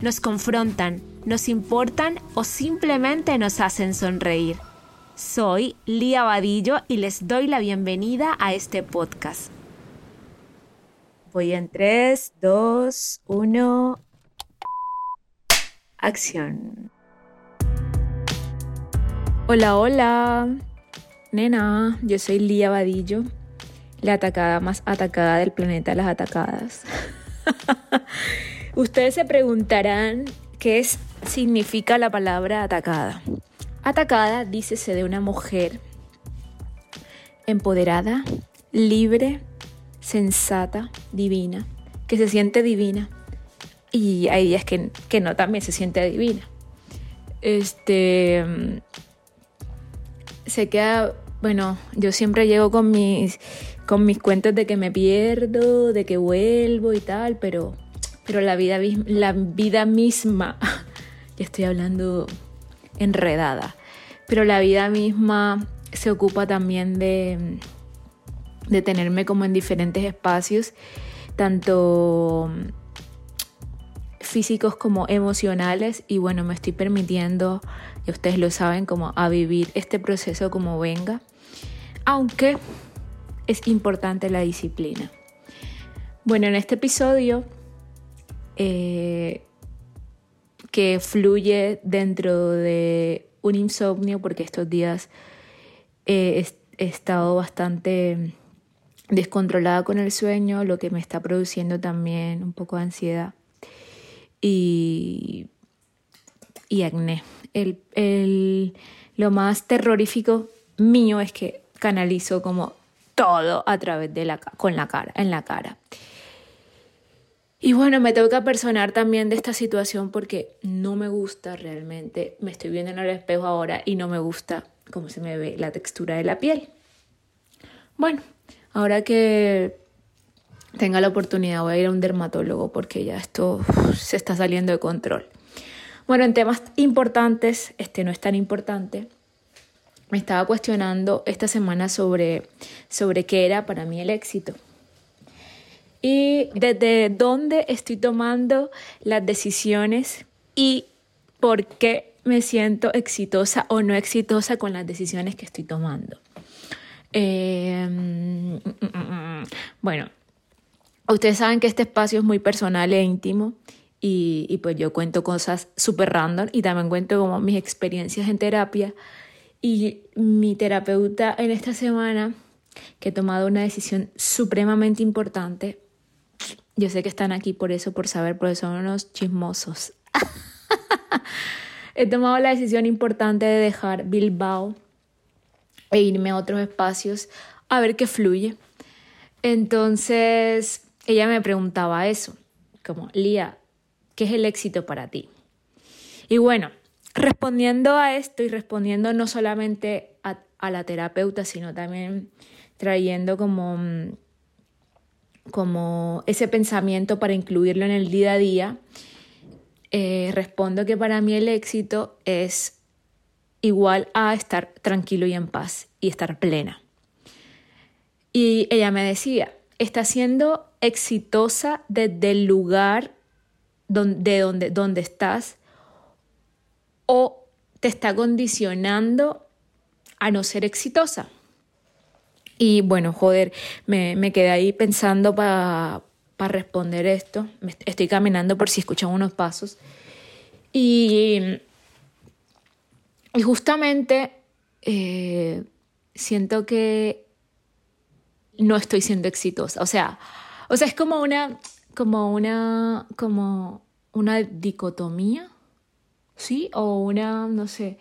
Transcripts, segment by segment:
nos confrontan, nos importan o simplemente nos hacen sonreír. Soy Lía Vadillo y les doy la bienvenida a este podcast. Voy en 3, 2, 1. Acción. Hola, hola. Nena, yo soy Lía Vadillo, la atacada más atacada del planeta las atacadas. Ustedes se preguntarán qué significa la palabra atacada. Atacada, dícese de una mujer empoderada, libre, sensata, divina, que se siente divina. Y hay días que, que no también se siente divina. Este. Se queda. Bueno, yo siempre llego con mis, con mis cuentos de que me pierdo, de que vuelvo y tal, pero, pero la, vida, la vida misma. ya estoy hablando enredada. Pero la vida misma se ocupa también de, de tenerme como en diferentes espacios, tanto físicos como emocionales y bueno, me estoy permitiendo, y ustedes lo saben, como a vivir este proceso como venga, aunque es importante la disciplina. Bueno, en este episodio eh, que fluye dentro de un insomnio, porque estos días he estado bastante descontrolada con el sueño, lo que me está produciendo también un poco de ansiedad y, y acné. El, lo más terrorífico mío es que canalizo como todo a través de la con la cara, en la cara. Y bueno, me tengo que apersonar también de esta situación porque no me gusta realmente. Me estoy viendo en el espejo ahora y no me gusta cómo se me ve la textura de la piel. Bueno, ahora que tenga la oportunidad voy a ir a un dermatólogo porque ya esto se está saliendo de control. Bueno, en temas importantes, este no es tan importante. Me estaba cuestionando esta semana sobre, sobre qué era para mí el éxito y desde dónde estoy tomando las decisiones y por qué me siento exitosa o no exitosa con las decisiones que estoy tomando. Em, bueno, ustedes saben que este espacio es muy personal e íntimo y, y pues yo cuento cosas súper random y también cuento como mis experiencias en terapia y mi terapeuta en esta semana que he tomado una decisión supremamente importante yo sé que están aquí por eso, por saber, porque son unos chismosos. He tomado la decisión importante de dejar Bilbao e irme a otros espacios a ver qué fluye. Entonces, ella me preguntaba eso, como, Lía, ¿qué es el éxito para ti? Y bueno, respondiendo a esto y respondiendo no solamente a, a la terapeuta, sino también trayendo como mm, como ese pensamiento para incluirlo en el día a día, eh, respondo que para mí el éxito es igual a estar tranquilo y en paz y estar plena. Y ella me decía, está siendo exitosa desde el lugar donde, donde, donde estás o te está condicionando a no ser exitosa. Y bueno, joder, me, me quedé ahí pensando para responder esto. Estoy caminando por si escuchan unos pasos. Y, y justamente eh, siento que no estoy siendo exitosa. O sea, o sea, es como una, como una, como una dicotomía, ¿sí? O una, no sé.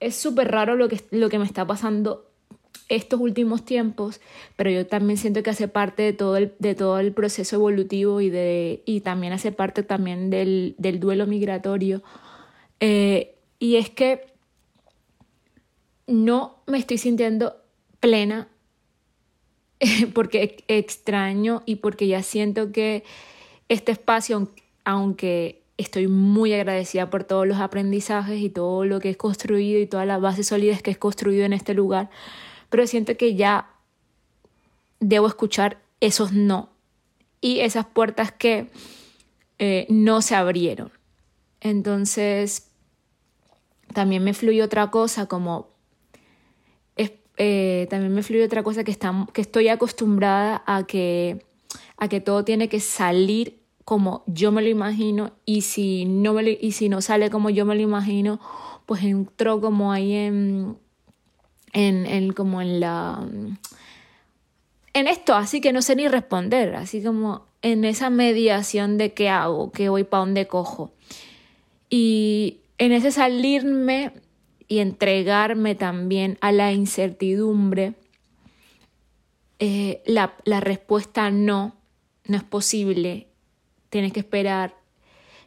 Es súper raro lo que, lo que me está pasando estos últimos tiempos, pero yo también siento que hace parte de todo el, de todo el proceso evolutivo y, de, y también hace parte también del, del duelo migratorio. Eh, y es que no me estoy sintiendo plena porque extraño y porque ya siento que este espacio, aunque estoy muy agradecida por todos los aprendizajes y todo lo que he construido y todas las bases sólidas que he construido en este lugar, pero siento que ya debo escuchar esos no y esas puertas que eh, no se abrieron. Entonces, también me fluye otra cosa como eh, también me fluye otra cosa que, está, que estoy acostumbrada a que, a que todo tiene que salir como yo me lo imagino y si no, me y si no sale como yo me lo imagino, pues entro como ahí en, en, en, como en la... En esto, así que no sé ni responder, así como en esa mediación de qué hago, qué voy, para dónde cojo. Y en ese salirme y entregarme también a la incertidumbre, eh, la, la respuesta no, no es posible, tienes que esperar,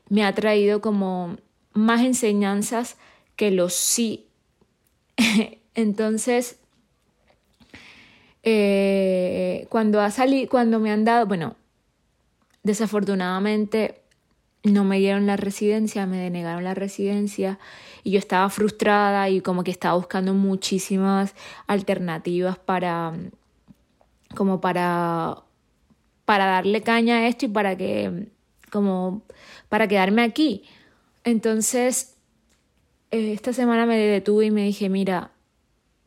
me ha traído como más enseñanzas que los sí. Entonces, eh, cuando ha salido, cuando me han dado, bueno, desafortunadamente no me dieron la residencia, me denegaron la residencia y yo estaba frustrada y como que estaba buscando muchísimas alternativas para como para para darle caña a esto y para que como para quedarme aquí. Entonces, eh, esta semana me detuve y me dije, mira,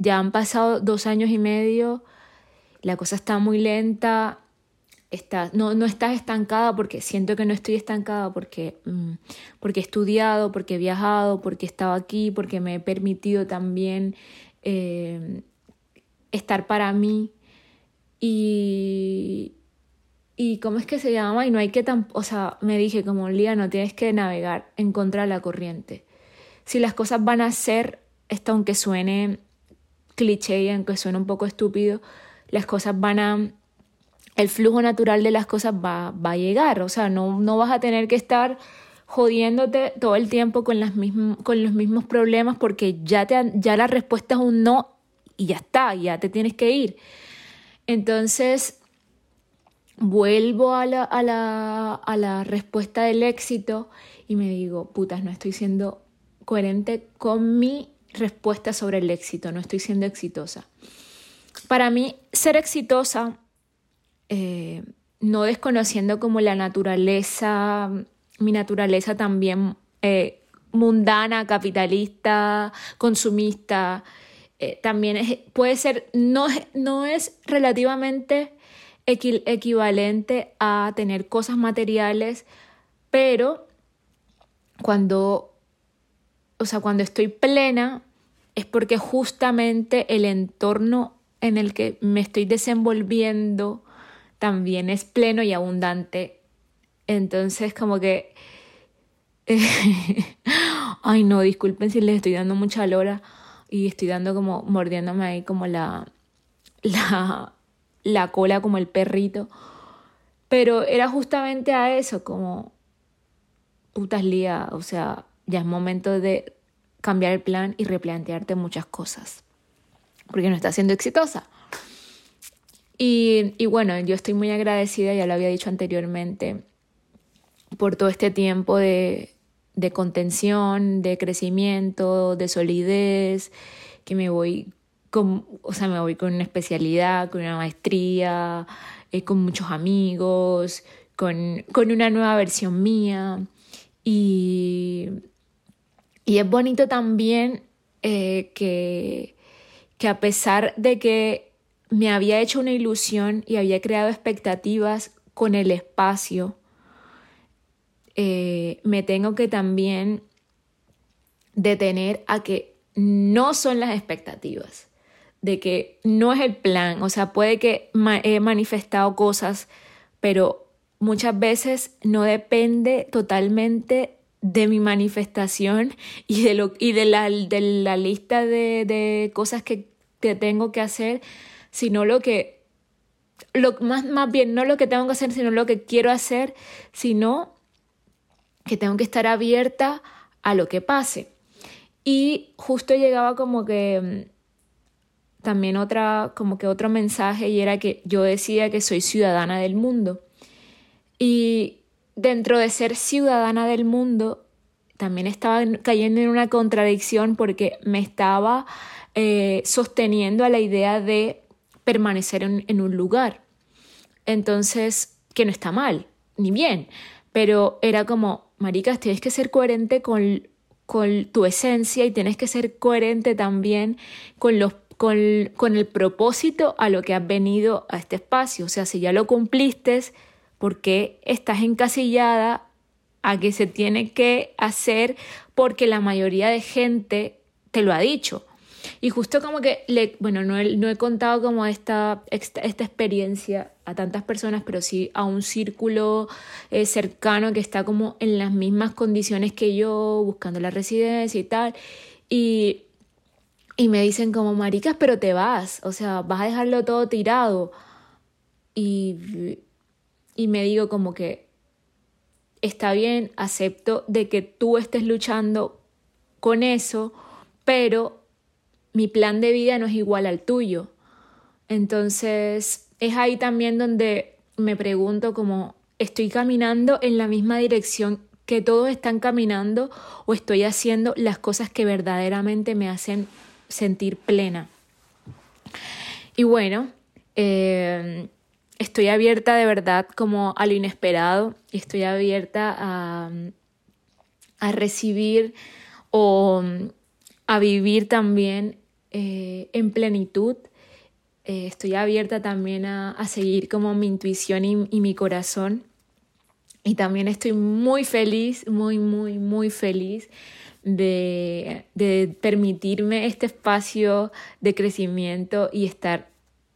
ya han pasado dos años y medio, la cosa está muy lenta, no, no estás estancada porque siento que no estoy estancada porque, mm, porque he estudiado, porque he viajado, porque he estado aquí, porque me he permitido también eh, estar para mí. Y, y cómo es que se llama, y no hay que tan, o sea, me dije como Lía, no tienes que navegar en contra de la corriente. Si las cosas van a ser, esto aunque suene cliché y aunque suene un poco estúpido, las cosas van a el flujo natural de las cosas va, va a llegar. O sea, no, no, vas a tener que estar jodiéndote todo el tiempo con, las con los mismos problemas porque ya, te, ya la respuesta es un no y ya está, ya te tienes que ir. Entonces, vuelvo a la, a la, a la respuesta del éxito y me digo, putas, no estoy siendo coherente con mi respuesta sobre el éxito, no estoy siendo exitosa. Para mí, ser exitosa eh, no desconociendo como la naturaleza, mi naturaleza también eh, mundana, capitalista, consumista, eh, también puede ser, no, no es relativamente equivalente a tener cosas materiales, pero cuando, o sea, cuando estoy plena es porque justamente el entorno en el que me estoy desenvolviendo también es pleno y abundante. Entonces, como que... Ay, no, disculpen si les estoy dando mucha lora y estoy dando como, mordiéndome ahí como la, la, la cola como el perrito. Pero era justamente a eso, como, putas lía, o sea, ya es momento de cambiar el plan y replantearte muchas cosas. Porque no está siendo exitosa. Y, bueno, yo estoy muy agradecida, ya lo había dicho anteriormente, por todo este tiempo de, contención, de crecimiento, de solidez, que me voy con, o sea, me voy con una especialidad, con una maestría, eh, con muchos amigos, con, una nueva versión mía. Y, y es bonito también eh, que, que a pesar de que me había hecho una ilusión y había creado expectativas con el espacio, eh, me tengo que también detener a que no son las expectativas, de que no es el plan, o sea, puede que he manifestado cosas, pero muchas veces no depende totalmente de mi manifestación y de, lo, y de, la, de la lista de, de cosas que tengo que hacer, sino lo que, lo, más, más bien, no lo que tengo que hacer, sino lo que quiero hacer, sino que tengo que estar abierta a lo que pase. Y justo llegaba como que mm, también otra, como que otro mensaje y era que yo decía que soy ciudadana del mundo. Y dentro de ser ciudadana del mundo, también estaba cayendo en una contradicción porque me estaba eh, sosteniendo a la idea de permanecer en, un lugar. Entonces, que no está mal, ni bien, pero era como, maricas, tienes que ser coherente con, con tu esencia y tienes que ser coherente también con, los, con, con el propósito a lo que has venido a este espacio. O sea, si ya lo cumpliste, ¿por qué estás encasillada a que se tiene que hacer porque la mayoría de gente te lo ha dicho? Y justo como que, le, bueno, no he, no he contado como esta, esta, experiencia a tantas personas, pero sí a un círculo eh, cercano que está como en las mismas condiciones que yo, buscando la residencia y tal. Y, y me dicen como, maricas, pero te vas, o sea, vas a dejarlo todo tirado. Y, y me digo como que está bien, acepto de que tú estés luchando con eso, pero mi plan de vida no es igual al tuyo. Entonces es ahí también donde me pregunto como, ¿estoy caminando en la misma dirección que todos están caminando o estoy haciendo las cosas que verdaderamente me hacen sentir plena? Y bueno, eh, estoy abierta de verdad como a lo inesperado, estoy abierta a, a recibir o a vivir también eh, en plenitud. Eh, estoy abierta también a, seguir como mi intuición y, mi corazón. Y también estoy muy feliz, muy, muy, muy feliz de, de permitirme este espacio de crecimiento y estar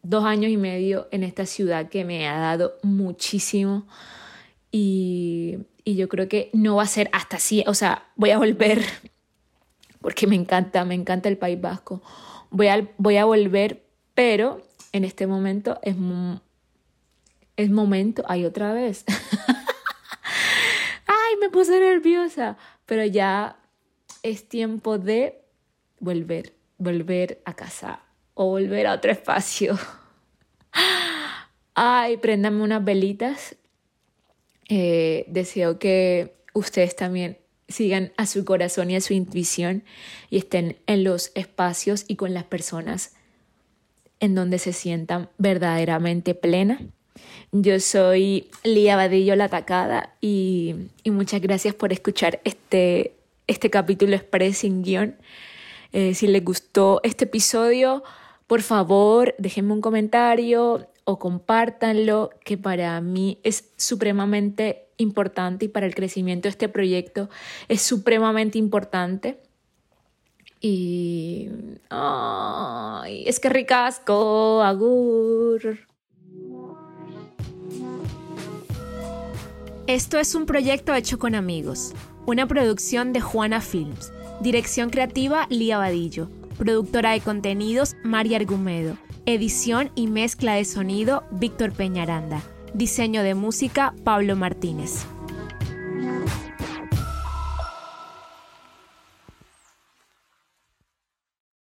dos años y medio en esta ciudad que me ha dado muchísimo. Y, y, yo creo que no va a ser hasta así, o sea, voy a volver porque me encanta, me encanta el País Vasco. Voy a, voy a volver, pero en este momento es, es momento, ay, otra vez. ay, me puse nerviosa, pero ya es tiempo de volver, volver a casa o volver a otro espacio. Ay, préndame unas velitas. Eh, deseo que ustedes también sigan a su corazón y a su intuición y estén en los espacios y con las personas en donde se sientan verdaderamente plena. Yo soy Lía Vadillo La Atacada y, muchas gracias por escuchar este, este capítulo express sin guion. Eh, si les gustó este episodio, por favor, déjenme un comentario o compártanlo, que para mí es supremamente importante y para el crecimiento de este proyecto es supremamente importante. Y es que ricasco, agur. Esto es un proyecto hecho con amigos, una producción de Juana Films, dirección creativa Lía Vadillo, productora de contenidos María Argumedo, edición y mezcla de sonido Víctor Peñaranda. Diseño de música, Pablo Martínez.